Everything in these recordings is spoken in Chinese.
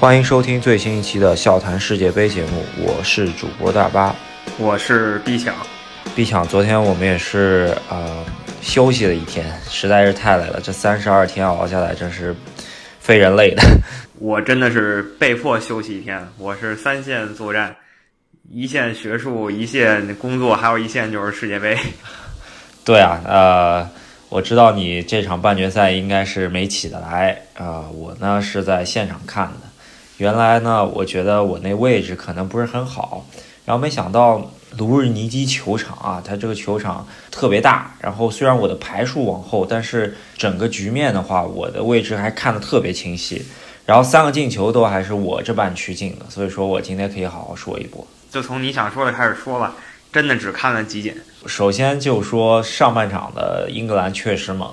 欢迎收听最新一期的笑谈世界杯节目，我是主播大巴，我是毕抢。毕抢，昨天我们也是呃休息了一天，实在是太累了，这三十二天熬下来真是非人类的。我真的是被迫休息一天，我是三线作战，一线学术，一线工作，还有一线就是世界杯。对啊，呃，我知道你这场半决赛应该是没起得来啊、呃我呢是在现场看的。原来呢，我觉得我那位置可能不是很好，然后没想到卢日尼基球场啊，它这个球场特别大，然后虽然我的排数往后，但是整个局面的话，我的位置还看得特别清晰。然后三个进球都还是我这半区进的，所以说我今天可以好好说一波。就从你想说的开始说吧，真的只看了集锦。首先就说上半场的英格兰确实猛，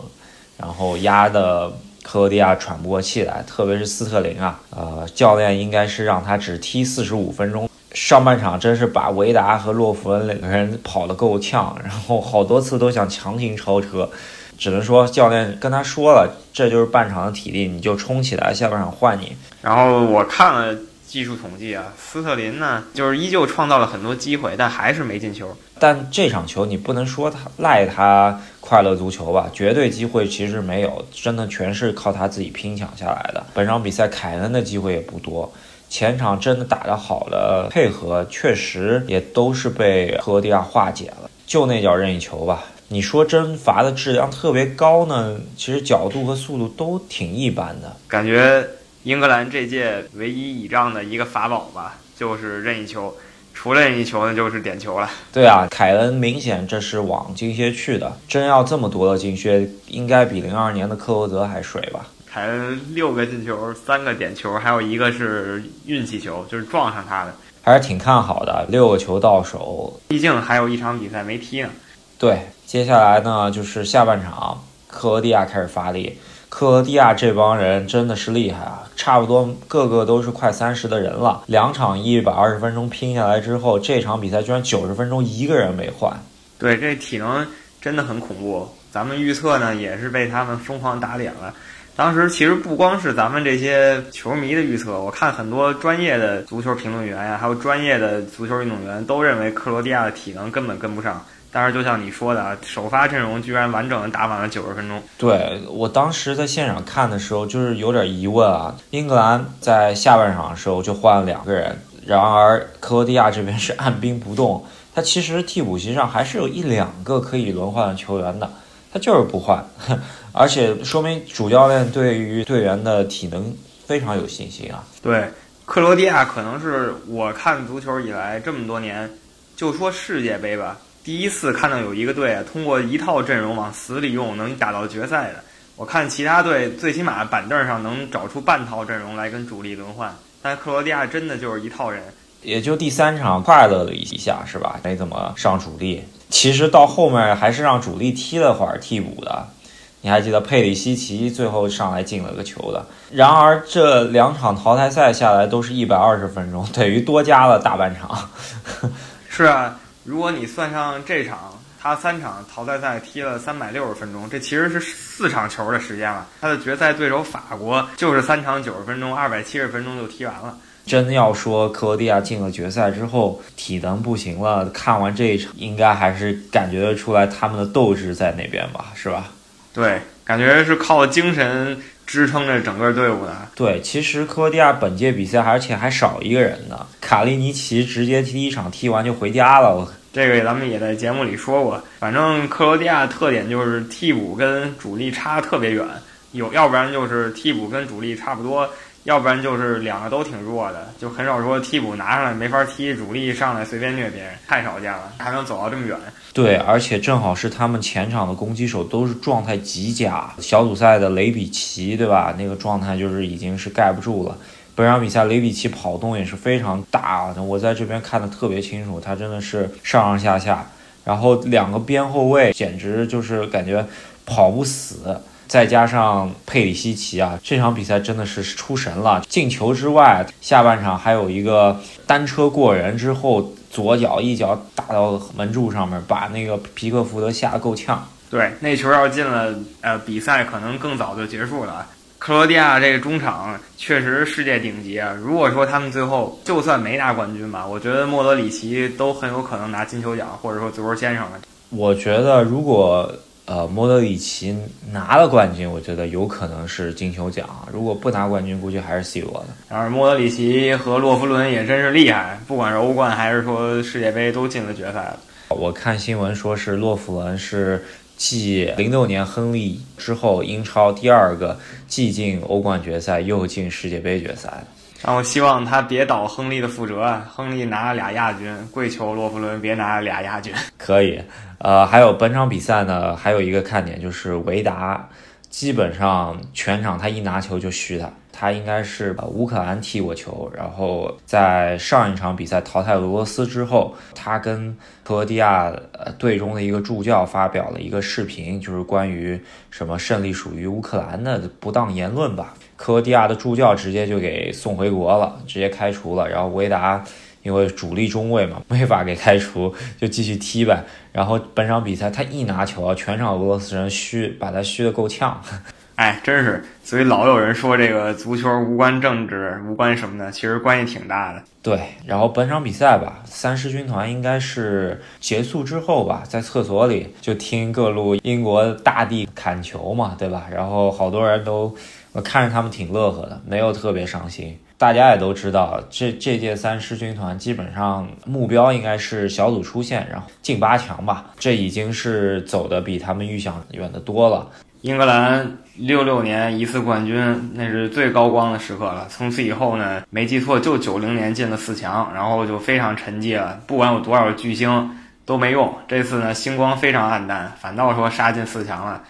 然后压的克罗地亚喘不过气来，特别是斯特林啊，呃，教练应该是让他只踢四十五分钟。上半场真是把维达和洛弗恩两个人跑得够呛，然后好多次都想强行超车，只能说教练跟他说了，这就是半场的体力，你就冲起来，下半场换你。然后我看了技术统计啊，斯特林呢，就是依旧创造了很多机会，但还是没进球。但这场球你不能说他赖他快乐足球吧，绝对机会其实没有，真的全是靠他自己拼抢下来的。本场比赛凯恩的机会也不多，前场真的打得好的配合确实也都是被科罗地亚化解了，就那脚任意球吧。你说真罚的质量特别高呢，其实角度和速度都挺一般的。感觉英格兰这届唯一倚仗的一个法宝吧，就是任意球。除了任意球呢，就是点球了。对啊，凯恩明显这是往金靴去的，真要这么夺了金靴，应该比零二年的克罗泽还水吧？凯恩六个进球，三个点球，还有一个是运气球，就是撞上他的。还是挺看好的，六个球到手。毕竟还有一场比赛没踢呢。对，接下来呢就是下半场，克罗地亚开始发力。克罗地亚这帮人真的是厉害啊，差不多个个都是快三十的人了。两场一百二十分钟拼下来之后，这场比赛居然九十分钟一个人没换。对，这体能真的很恐怖。咱们预测呢也是被他们疯狂打脸了。当时其实不光是咱们这些球迷的预测，我看很多专业的足球评论员呀，还有专业的足球运动员都认为克罗地亚的体能根本跟不上。但是就像你说的啊，首发阵容居然完整的打满了九十分钟。对我当时在现场看的时候，就是有点疑问啊。英格兰在下半场的时候就换了两个人，然而克罗地亚这边是按兵不动。他其实替补席上还是有一两个可以轮换的球员的，他就是不换，而且说明主教练对于队员的体能非常有信心啊。对，克罗地亚可能是我看足球以来这么多年，就说世界杯吧。第一次看到有一个队啊，通过一套阵容往死里用，能打到决赛的。我看其他队最起码板凳上能找出半套阵容来跟主力轮换，但克罗地亚真的就是一套人。也就第三场快乐了一下，是吧？没怎么上主力。其实到后面还是让主力踢了会儿替补的。你还记得佩里西奇最后上来进了个球的。然而这两场淘汰赛下来都是一百二十分钟，等于多加了大半场。是啊。如果你算上这场，他三场淘汰赛踢了三百六十分钟，这其实是四场球的时间了。他的决赛对手法国就是三场九十分钟，二百七十分钟就踢完了。真要说克罗地亚进了决赛之后体能不行了，看完这一场，应该还是感觉得出来他们的斗志在那边吧，是吧？对，感觉是靠精神支撑着整个队伍的。对，其实克罗地亚本届比赛而且还少一个人呢，卡利尼奇直接第一场踢完就回家了。这个咱们也在节目里说过，反正克罗地亚特点就是替补跟主力差特别远，有要不然就是替补跟主力差不多，要不然就是两个都挺弱的，就很少说替补拿上来没法踢，主力上来随便虐别人，太少见了，还能走到这么远。对，而且正好是他们前场的攻击手都是状态极佳，小组赛的雷比奇，对吧？那个状态就是已经是盖不住了。本场比赛雷比奇跑动也是非常大，我在这边看的特别清楚，他真的是上上下下，然后两个边后卫简直就是感觉跑不死，再加上佩里西奇啊，这场比赛真的是出神了。进球之外，下半场还有一个单车过人之后，左脚一脚打到门柱上面，把那个皮克福德吓得够呛。对，那球要进了，呃，比赛可能更早就结束了。克罗地亚这个中场确实世界顶级啊！如果说他们最后就算没拿冠军吧，我觉得莫德里奇都很有可能拿金球奖，或者说足球先生了。我觉得如果呃莫德里奇拿了冠军，我觉得有可能是金球奖；如果不拿冠军，估计还是 C 罗的。然而莫德里奇和洛夫伦也真是厉害，不管是欧冠还是说世界杯，都进了决赛了。我看新闻说是洛夫伦是。继零六年亨利之后，英超第二个既进欧冠决赛又进世界杯决赛的。然后希望他别倒亨利的覆辙啊！亨利拿了俩亚军，跪求洛夫伦别拿俩亚军。可以，呃，还有本场比赛呢，还有一个看点就是维达，基本上全场他一拿球就虚他。他应该是把乌克兰踢过球，然后在上一场比赛淘汰俄罗斯之后，他跟克罗地亚队中的一个助教发表了一个视频，就是关于什么胜利属于乌克兰的不当言论吧。克罗地亚的助教直接就给送回国了，直接开除了。然后维达因为主力中卫嘛，没法给开除，就继续踢呗。然后本场比赛他一拿球，全场俄罗斯人虚，把他虚的够呛。哎，真是，所以老有人说这个足球无关政治，无关什么的，其实关系挺大的。对，然后本场比赛吧，三狮军团应该是结束之后吧，在厕所里就听各路英国大帝砍球嘛，对吧？然后好多人都我看着他们挺乐呵的，没有特别伤心。大家也都知道，这这届三狮军团基本上目标应该是小组出线，然后进八强吧。这已经是走的比他们预想远的多了。英格兰六六年一次冠军，那是最高光的时刻了。从此以后呢，没记错就九零年进了四强，然后就非常沉寂了。不管有多少巨星都没用。这次呢，星光非常暗淡，反倒说杀进四强了。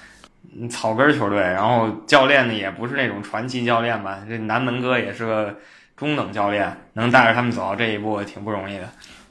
草根球队，然后教练呢也不是那种传奇教练吧？这南门哥也是个中等教练，能带着他们走到这一步，挺不容易的。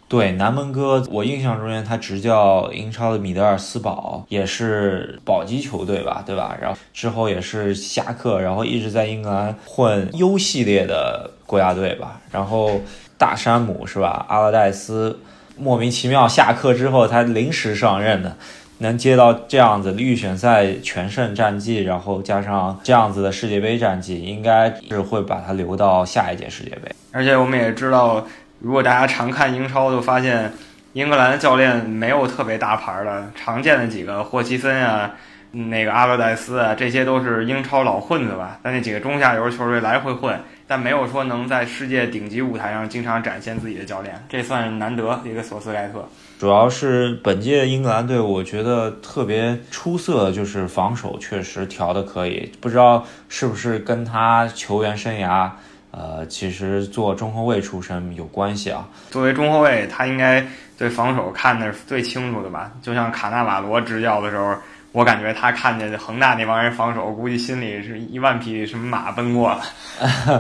对南门哥，我印象中间他执教英超的米德尔斯堡也是保级球队吧，对吧？然后之后也是下课，然后一直在英格兰混 U 系列的国家队吧。然后大山姆是吧？阿勒代斯莫名其妙下课之后他临时上任的，能接到这样子的预选赛全胜战绩，然后加上这样子的世界杯战绩，应该是会把他留到下一届世界杯。而且我们也知道。如果大家常看英超，就发现英格兰的教练没有特别大牌的，常见的几个霍奇森啊，那个阿勒代斯啊，这些都是英超老混子吧。在那几个中下游球队来回混，但没有说能在世界顶级舞台上经常展现自己的教练，这算难得一个索斯盖特。主要是本届英格兰队，我觉得特别出色，就是防守确实调的可以，不知道是不是跟他球员生涯。呃，其实做中后卫出身有关系啊。作为中后卫，他应该对防守看的是最清楚的吧？就像卡纳瓦罗执教的时候，我感觉他看见恒大那帮人防守，估计心里是一万匹什么马奔过了。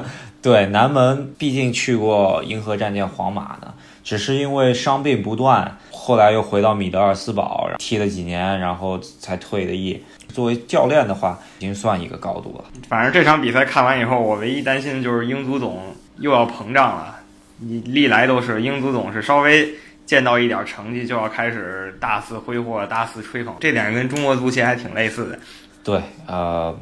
对，南门毕竟去过银河战舰皇马的，只是因为伤病不断，后来又回到米德尔斯堡踢了几年，然后才退的役。作为教练的话，已经算一个高度了。反正这场比赛看完以后，我唯一担心的就是英足总又要膨胀了。你历来都是英足总是稍微见到一点成绩就要开始大肆挥霍、大肆吹捧，这点跟中国足协还挺类似的。对，呃，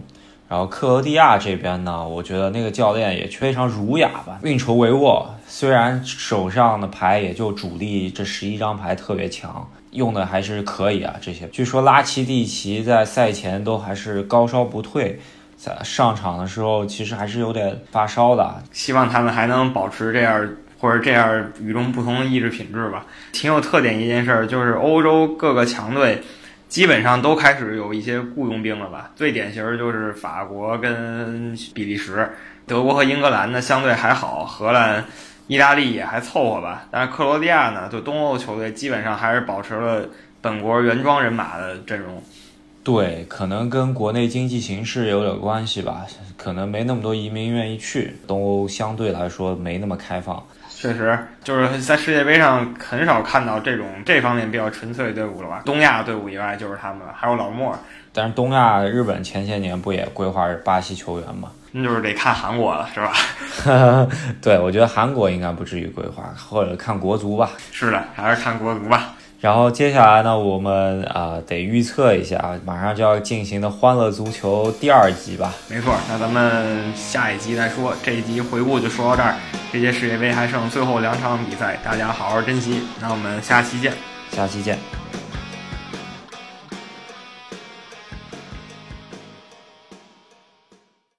然后克罗地亚这边呢，我觉得那个教练也非常儒雅吧，运筹帷幄。虽然手上的牌也就主力这十一张牌特别强。用的还是可以啊，这些据说拉奇蒂奇在赛前都还是高烧不退，在上场的时候其实还是有点发烧的。希望他们还能保持这样或者这样与众不同的意志品质吧。挺有特点一件事儿就是欧洲各个强队基本上都开始有一些雇佣兵了吧。最典型就是法国跟比利时，德国和英格兰呢相对还好，荷兰。意大利也还凑合吧，但是克罗地亚呢，就东欧球队基本上还是保持了本国原装人马的阵容。对，可能跟国内经济形势有点关系吧，可能没那么多移民愿意去东欧，相对来说没那么开放。确实，就是在世界杯上很少看到这种这方面比较纯粹的队伍了吧？东亚队伍以外就是他们了，还有老莫。但是东亚日本前些年不也规划巴西球员吗？那就是得看韩国了，是吧？对，我觉得韩国应该不至于规划，或者看国足吧。是的，还是看国足吧。然后接下来呢，我们啊、得预测一下，马上就要进行的《欢乐足球》第二集吧。没错，那咱们下一集再说。这一集回顾就说到这儿，这届世界杯还剩最后两场比赛，大家好好珍惜。那我们下期见。下期见。